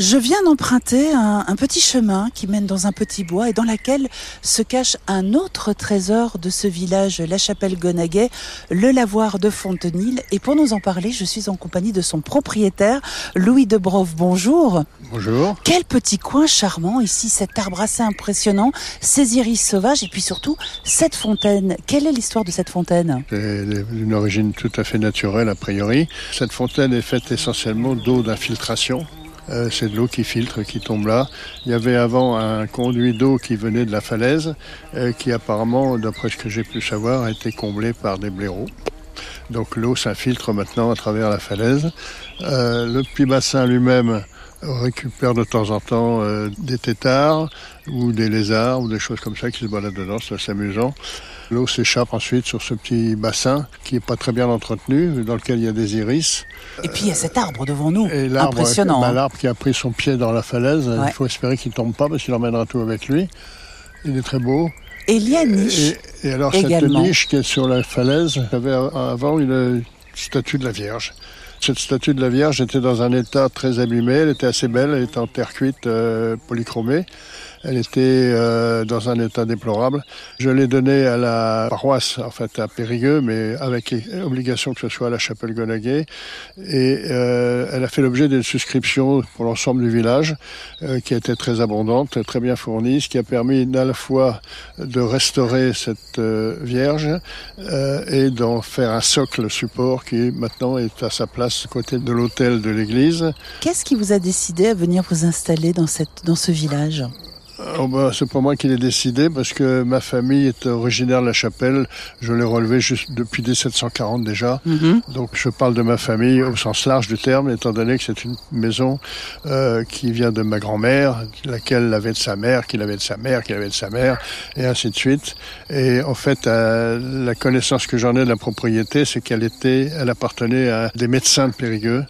Je viens d'emprunter un, un, petit chemin qui mène dans un petit bois et dans lequel se cache un autre trésor de ce village, la chapelle Gonaguet, le lavoir de Fontenil. Et pour nous en parler, je suis en compagnie de son propriétaire, Louis Debrov. Bonjour. Bonjour. Quel petit coin charmant ici, cet arbre assez impressionnant, ces iris sauvages et puis surtout cette fontaine. Quelle est l'histoire de cette fontaine? C'est d'une origine tout à fait naturelle a priori. Cette fontaine est faite essentiellement d'eau d'infiltration euh, c'est de l'eau qui filtre, qui tombe là. Il y avait avant un conduit d'eau qui venait de la falaise, euh, qui apparemment, d'après ce que j'ai pu savoir, a été comblé par des blaireaux. Donc l'eau s'infiltre maintenant à travers la falaise. Euh, le puits bassin lui-même récupère de temps en temps euh, des têtards ou des lézards ou des choses comme ça qui se baladent dedans, c'est amusant. L'eau s'échappe ensuite sur ce petit bassin qui est pas très bien entretenu, dans lequel il y a des iris. Et puis il y a cet arbre devant nous, et impressionnant. Bah, hein. l'arbre qui a pris son pied dans la falaise, ouais. il faut espérer qu'il tombe pas parce qu'il emmènera tout avec lui. Il est très beau. Et il y a une niche. Et, et alors également. cette niche qui est sur la falaise, il y avait avant une statue de la Vierge. Cette statue de la Vierge était dans un état très abîmé, elle était assez belle, elle était en terre cuite euh, polychromée. Elle était euh, dans un état déplorable. Je l'ai donnée à la paroisse, en fait à Périgueux, mais avec obligation que ce soit à la chapelle Gonaguet. Et euh, elle a fait l'objet d'une souscription pour l'ensemble du village, euh, qui été très abondante, très bien fournie, ce qui a permis à la fois de restaurer cette euh, Vierge euh, et d'en faire un socle support qui maintenant est à sa place côté de l'autel de l'église. Qu'est-ce qui vous a décidé à venir vous installer dans, cette, dans ce village? Oh bah, c'est pas moi qui l'ai décidé parce que ma famille est originaire de la chapelle. Je l'ai relevé juste depuis 1740 déjà. Mm -hmm. Donc je parle de ma famille au sens large du terme, étant donné que c'est une maison euh, qui vient de ma grand-mère, laquelle l'avait de sa mère, qui l'avait de sa mère, qui l'avait de sa mère, et ainsi de suite. Et en fait, euh, la connaissance que j'en ai de la propriété, c'est qu'elle était, elle appartenait à des médecins de Périgueux,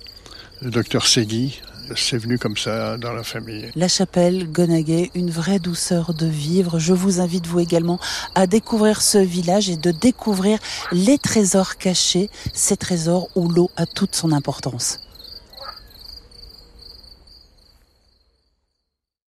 le docteur Segui, c'est venu comme ça dans la famille. La chapelle Gonaguet, une vraie douceur de vivre. Je vous invite vous également à découvrir ce village et de découvrir les trésors cachés, ces trésors où l'eau a toute son importance.